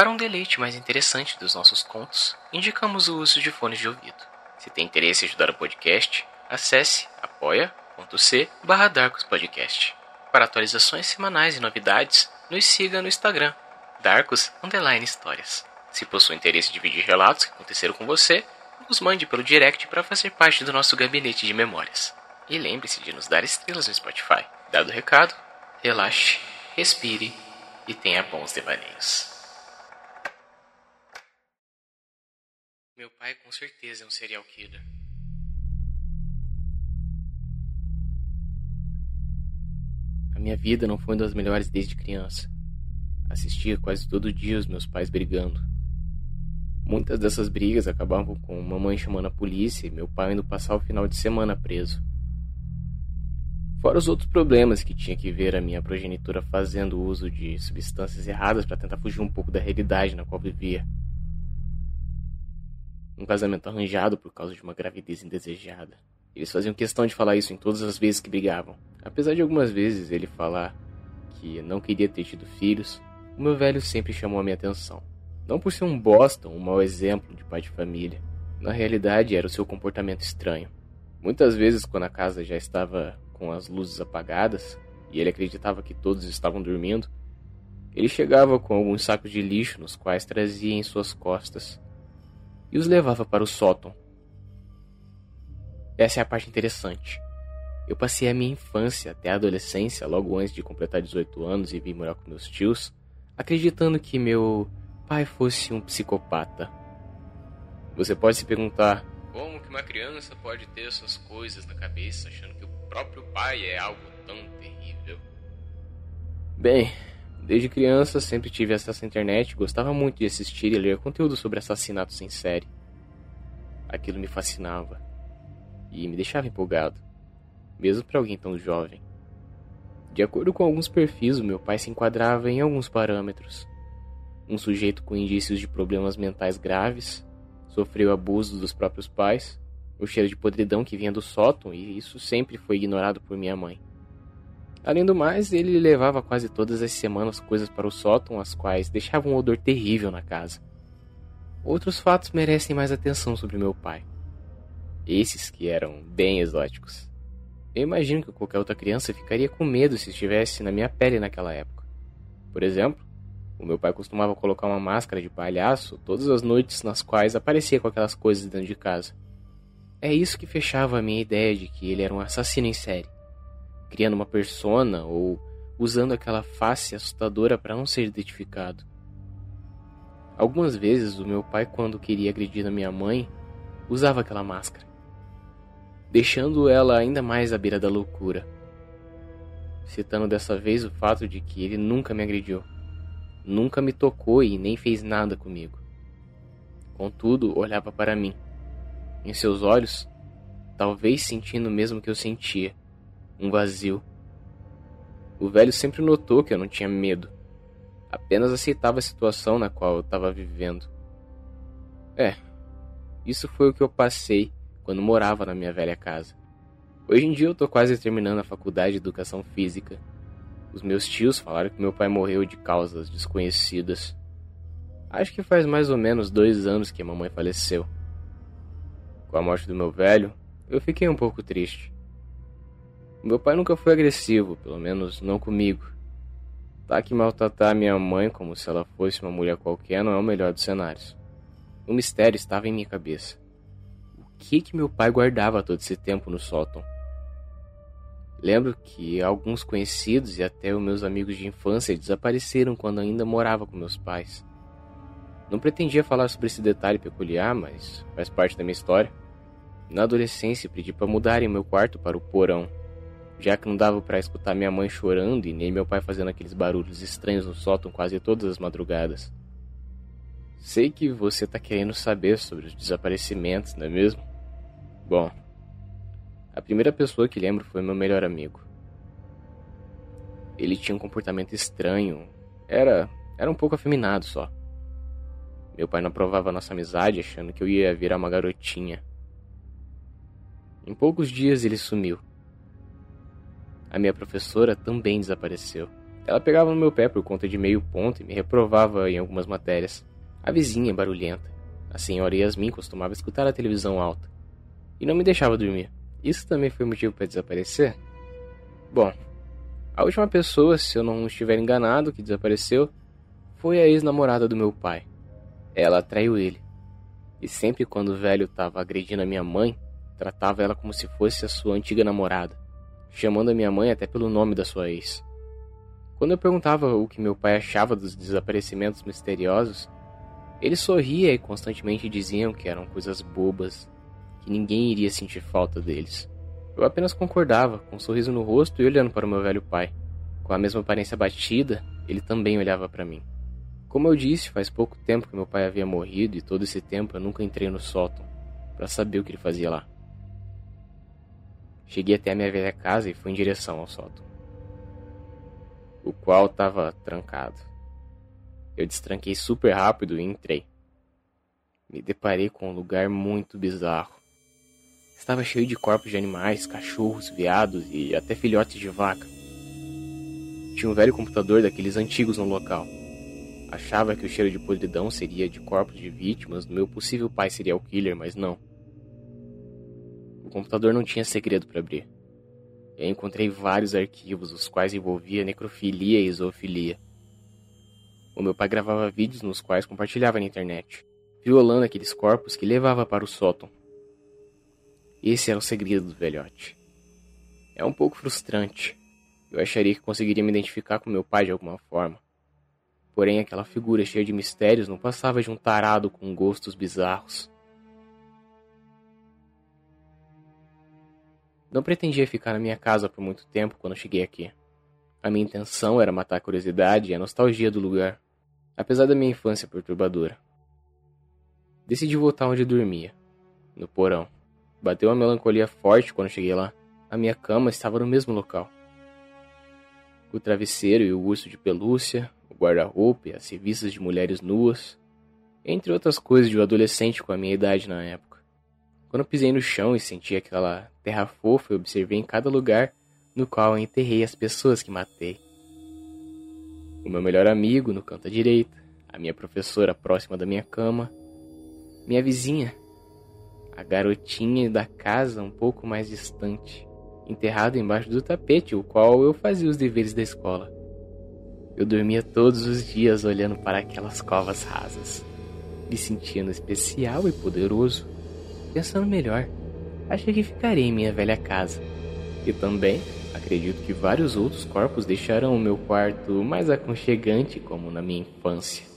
Para um deleite mais interessante dos nossos contos, indicamos o uso de fones de ouvido. Se tem interesse em ajudar o podcast, acesse apoia.c barra. Para atualizações semanais e novidades, nos siga no Instagram, Darkus Histórias. Se possui interesse em dividir relatos que aconteceram com você, nos mande pelo direct para fazer parte do nosso gabinete de memórias. E lembre-se de nos dar estrelas no Spotify. Dado o recado, relaxe, respire e tenha bons devaneios. Meu pai com certeza é um serial killer. A minha vida não foi uma das melhores desde criança. Assistia quase todo dia os meus pais brigando. Muitas dessas brigas acabavam com mamãe chamando a polícia e meu pai indo passar o final de semana preso. Fora os outros problemas que tinha que ver a minha progenitora fazendo uso de substâncias erradas para tentar fugir um pouco da realidade na qual vivia. Um casamento arranjado por causa de uma gravidez indesejada. Eles faziam questão de falar isso em todas as vezes que brigavam. Apesar de algumas vezes ele falar que não queria ter tido filhos, o meu velho sempre chamou a minha atenção. Não por ser um bosta, um mau exemplo de pai de família. Na realidade, era o seu comportamento estranho. Muitas vezes, quando a casa já estava com as luzes apagadas e ele acreditava que todos estavam dormindo, ele chegava com alguns sacos de lixo nos quais trazia em suas costas e os levava para o sótão. Essa é a parte interessante. Eu passei a minha infância até a adolescência, logo antes de completar 18 anos e vir morar com meus tios, acreditando que meu pai fosse um psicopata. Você pode se perguntar: como que uma criança pode ter essas coisas na cabeça achando que o próprio pai é algo tão terrível? Bem, desde criança sempre tive acesso à internet, gostava muito de assistir e ler conteúdo sobre assassinatos em série. Aquilo me fascinava e me deixava empolgado, mesmo para alguém tão jovem. De acordo com alguns perfis, meu pai se enquadrava em alguns parâmetros. Um sujeito com indícios de problemas mentais graves, sofreu abuso dos próprios pais, o cheiro de podridão que vinha do sótão, e isso sempre foi ignorado por minha mãe. Além do mais, ele levava quase todas as semanas coisas para o sótão, as quais deixavam um odor terrível na casa. Outros fatos merecem mais atenção sobre meu pai. Esses que eram bem exóticos. Eu imagino que qualquer outra criança ficaria com medo se estivesse na minha pele naquela época. Por exemplo, o meu pai costumava colocar uma máscara de palhaço todas as noites nas quais aparecia com aquelas coisas dentro de casa. É isso que fechava a minha ideia de que ele era um assassino em série, criando uma persona ou usando aquela face assustadora para não ser identificado. Algumas vezes o meu pai, quando queria agredir a minha mãe, usava aquela máscara, deixando ela ainda mais à beira da loucura, citando dessa vez o fato de que ele nunca me agrediu, nunca me tocou e nem fez nada comigo. Contudo, olhava para mim em seus olhos, talvez sentindo o mesmo que eu sentia, um vazio. O velho sempre notou que eu não tinha medo, apenas aceitava a situação na qual eu estava vivendo. É, isso foi o que eu passei quando morava na minha velha casa. Hoje em dia eu tô quase terminando a faculdade de educação física. Os meus tios falaram que meu pai morreu de causas desconhecidas. Acho que faz mais ou menos dois anos que a mamãe faleceu. Com a morte do meu velho, eu fiquei um pouco triste. Meu pai nunca foi agressivo, pelo menos não comigo. Tá que maltratar minha mãe como se ela fosse uma mulher qualquer não é o melhor dos cenários. O mistério estava em minha cabeça. O que que meu pai guardava todo esse tempo no sótão? Lembro que alguns conhecidos e até os meus amigos de infância desapareceram quando ainda morava com meus pais. Não pretendia falar sobre esse detalhe peculiar, mas faz parte da minha história. Na adolescência, pedi para mudarem meu quarto para o porão, já que não dava para escutar minha mãe chorando e nem meu pai fazendo aqueles barulhos estranhos no sótão quase todas as madrugadas. Sei que você tá querendo saber sobre os desaparecimentos, não é mesmo? Bom, a primeira pessoa que lembro foi meu melhor amigo. Ele tinha um comportamento estranho, era era um pouco afeminado só. Meu pai não aprovava nossa amizade, achando que eu ia virar uma garotinha. Em poucos dias ele sumiu. A minha professora também desapareceu. Ela pegava no meu pé por conta de meio ponto e me reprovava em algumas matérias. A vizinha barulhenta. A senhora Yasmin costumava escutar a televisão alta. E não me deixava dormir. Isso também foi motivo para desaparecer? Bom, a última pessoa, se eu não estiver enganado, que desapareceu foi a ex-namorada do meu pai. Ela traiu ele. E sempre quando o velho estava agredindo a minha mãe, tratava ela como se fosse a sua antiga namorada, chamando a minha mãe até pelo nome da sua ex. Quando eu perguntava o que meu pai achava dos desaparecimentos misteriosos, ele sorria e constantemente diziam que eram coisas bobas, que ninguém iria sentir falta deles. Eu apenas concordava, com um sorriso no rosto e olhando para o meu velho pai. Com a mesma aparência batida, ele também olhava para mim. Como eu disse, faz pouco tempo que meu pai havia morrido e todo esse tempo eu nunca entrei no sótão para saber o que ele fazia lá. Cheguei até a minha velha casa e fui em direção ao sótão, o qual estava trancado. Eu destranquei super rápido e entrei. Me deparei com um lugar muito bizarro. Estava cheio de corpos de animais, cachorros, veados e até filhotes de vaca. Tinha um velho computador daqueles antigos no local. Achava que o cheiro de podridão seria de corpos de vítimas do meu possível pai serial killer, mas não. O computador não tinha segredo para abrir. Eu encontrei vários arquivos, os quais envolvia necrofilia e zoofilia. O meu pai gravava vídeos nos quais compartilhava na internet, violando aqueles corpos que levava para o sótão. Esse era o segredo do velhote. É um pouco frustrante. Eu acharia que conseguiria me identificar com meu pai de alguma forma. Porém, aquela figura cheia de mistérios não passava de um tarado com gostos bizarros. Não pretendia ficar na minha casa por muito tempo quando cheguei aqui. A minha intenção era matar a curiosidade e a nostalgia do lugar, apesar da minha infância perturbadora. Decidi voltar onde dormia, no porão. Bateu uma melancolia forte quando cheguei lá. A minha cama estava no mesmo local. O travesseiro e o urso de pelúcia, guarda-roupa e as revistas de mulheres nuas, entre outras coisas de um adolescente com a minha idade na época. Quando pisei no chão e senti aquela terra fofa, eu observei em cada lugar no qual enterrei as pessoas que matei. O meu melhor amigo no canto à direita, a minha professora próxima da minha cama, minha vizinha, a garotinha da casa um pouco mais distante, enterrada embaixo do tapete, o qual eu fazia os deveres da escola. Eu dormia todos os dias olhando para aquelas covas rasas, me sentindo especial e poderoso. Pensando melhor, achei que ficarei em minha velha casa. E também acredito que vários outros corpos deixarão o meu quarto mais aconchegante como na minha infância.